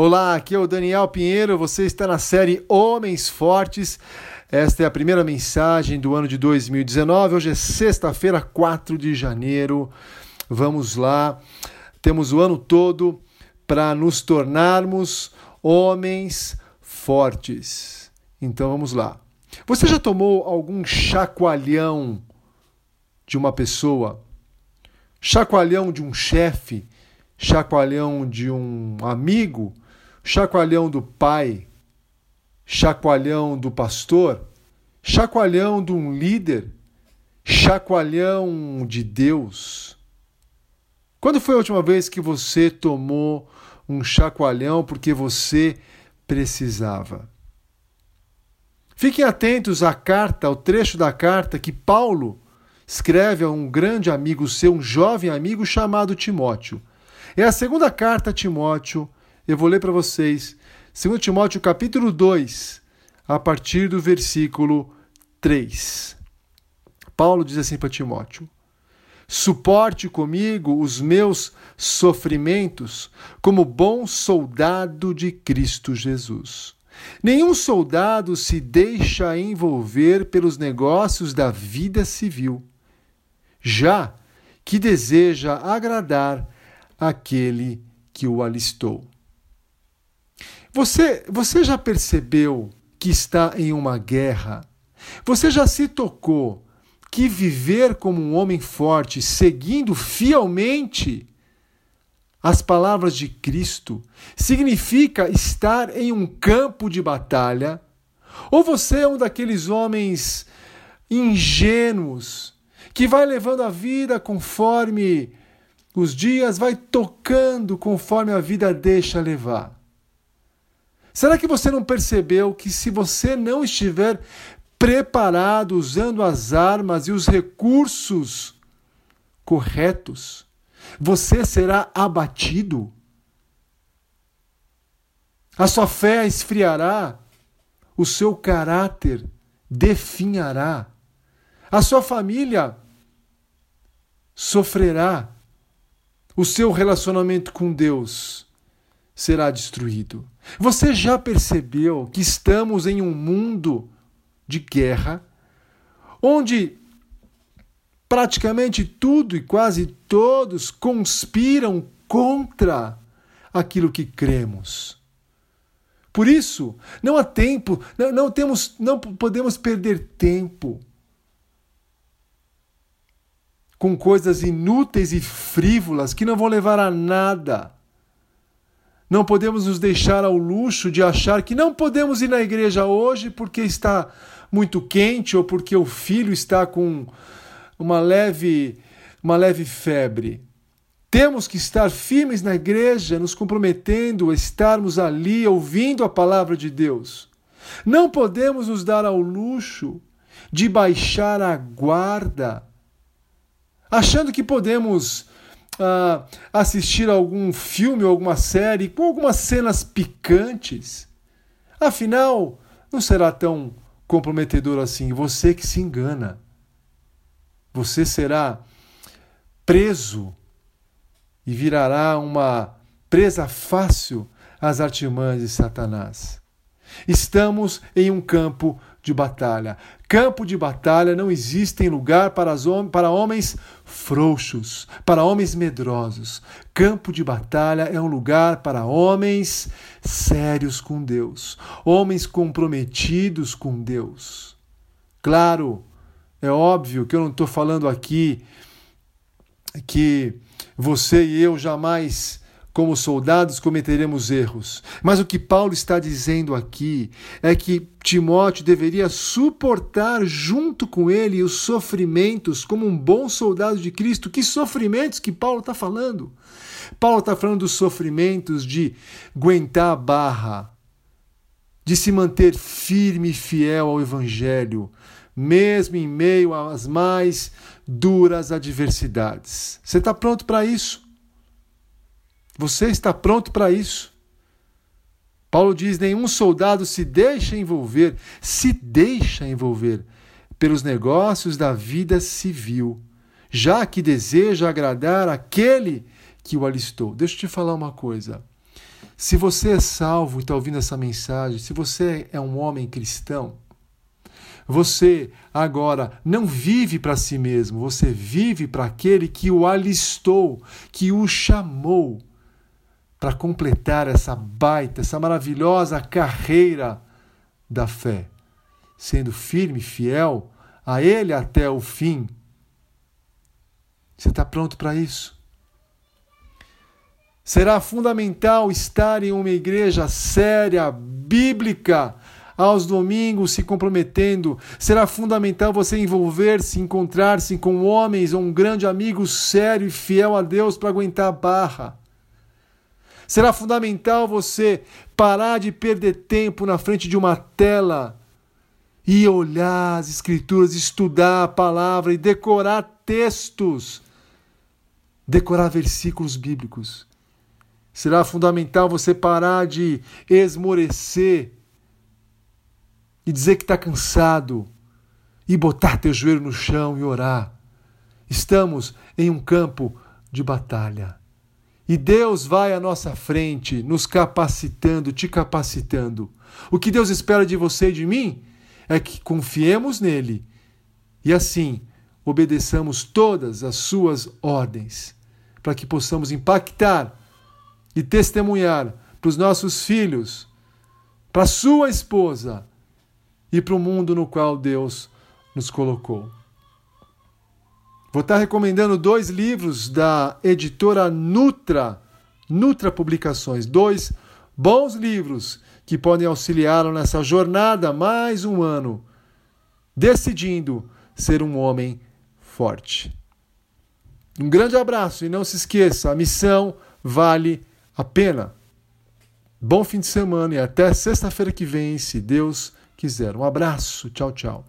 Olá, aqui é o Daniel Pinheiro. Você está na série Homens Fortes. Esta é a primeira mensagem do ano de 2019. Hoje é sexta-feira, 4 de janeiro. Vamos lá. Temos o ano todo para nos tornarmos homens fortes. Então vamos lá. Você já tomou algum chacoalhão de uma pessoa? Chacoalhão de um chefe? Chacoalhão de um amigo? Chacoalhão do pai, chacoalhão do pastor, chacoalhão de um líder, chacoalhão de Deus. Quando foi a última vez que você tomou um chacoalhão porque você precisava? Fiquem atentos à carta, ao trecho da carta que Paulo escreve a um grande amigo seu, um jovem amigo chamado Timóteo. É a segunda carta a Timóteo, eu vou ler para vocês 2 Timóteo capítulo 2, a partir do versículo 3. Paulo diz assim para Timóteo: Suporte comigo os meus sofrimentos como bom soldado de Cristo Jesus. Nenhum soldado se deixa envolver pelos negócios da vida civil, já que deseja agradar aquele que o alistou. Você, você já percebeu que está em uma guerra? Você já se tocou que viver como um homem forte, seguindo fielmente as palavras de Cristo, significa estar em um campo de batalha? Ou você é um daqueles homens ingênuos que vai levando a vida conforme os dias, vai tocando conforme a vida deixa levar? Será que você não percebeu que se você não estiver preparado usando as armas e os recursos corretos, você será abatido? A sua fé esfriará, o seu caráter definhará, a sua família sofrerá, o seu relacionamento com Deus será destruído. Você já percebeu que estamos em um mundo de guerra, onde praticamente tudo e quase todos conspiram contra aquilo que cremos. Por isso, não há tempo, não, não temos, não podemos perder tempo com coisas inúteis e frívolas que não vão levar a nada. Não podemos nos deixar ao luxo de achar que não podemos ir na igreja hoje porque está muito quente ou porque o filho está com uma leve, uma leve febre. Temos que estar firmes na igreja, nos comprometendo a estarmos ali ouvindo a palavra de Deus. Não podemos nos dar ao luxo de baixar a guarda, achando que podemos uh, assistir algum filme ou alguma série com algumas cenas picantes. Afinal, não será tão comprometedor assim. Você que se engana. Você será preso e virará uma presa fácil às artimanhas de Satanás. Estamos em um campo de batalha. Campo de batalha não existe lugar para, as, para homens frouxos, para homens medrosos. Campo de batalha é um lugar para homens sérios com Deus, homens comprometidos com Deus. Claro, é óbvio que eu não estou falando aqui que você e eu jamais como soldados cometeremos erros. Mas o que Paulo está dizendo aqui é que Timóteo deveria suportar junto com ele os sofrimentos como um bom soldado de Cristo. Que sofrimentos que Paulo está falando? Paulo está falando dos sofrimentos de aguentar a barra, de se manter firme e fiel ao Evangelho, mesmo em meio às mais duras adversidades. Você está pronto para isso? Você está pronto para isso? Paulo diz: nenhum soldado se deixa envolver, se deixa envolver pelos negócios da vida civil, já que deseja agradar aquele que o alistou. Deixa eu te falar uma coisa. Se você é salvo e está ouvindo essa mensagem, se você é um homem cristão, você agora não vive para si mesmo, você vive para aquele que o alistou, que o chamou para completar essa baita, essa maravilhosa carreira da fé, sendo firme, fiel a Ele até o fim. Você está pronto para isso? Será fundamental estar em uma igreja séria, bíblica, aos domingos se comprometendo. Será fundamental você envolver-se, encontrar-se com homens ou um grande amigo sério e fiel a Deus para aguentar a barra. Será fundamental você parar de perder tempo na frente de uma tela e olhar as Escrituras, estudar a palavra e decorar textos, decorar versículos bíblicos. Será fundamental você parar de esmorecer e dizer que está cansado e botar teu joelho no chão e orar. Estamos em um campo de batalha. E Deus vai à nossa frente, nos capacitando, te capacitando. O que Deus espera de você e de mim é que confiemos nele e assim obedeçamos todas as suas ordens, para que possamos impactar e testemunhar para os nossos filhos, para sua esposa e para o mundo no qual Deus nos colocou. Vou estar recomendando dois livros da editora Nutra, Nutra Publicações, dois bons livros que podem auxiliá-lo nessa jornada mais um ano, decidindo ser um homem forte. Um grande abraço e não se esqueça, a missão vale a pena. Bom fim de semana e até sexta-feira que vem, se Deus quiser. Um abraço, tchau, tchau.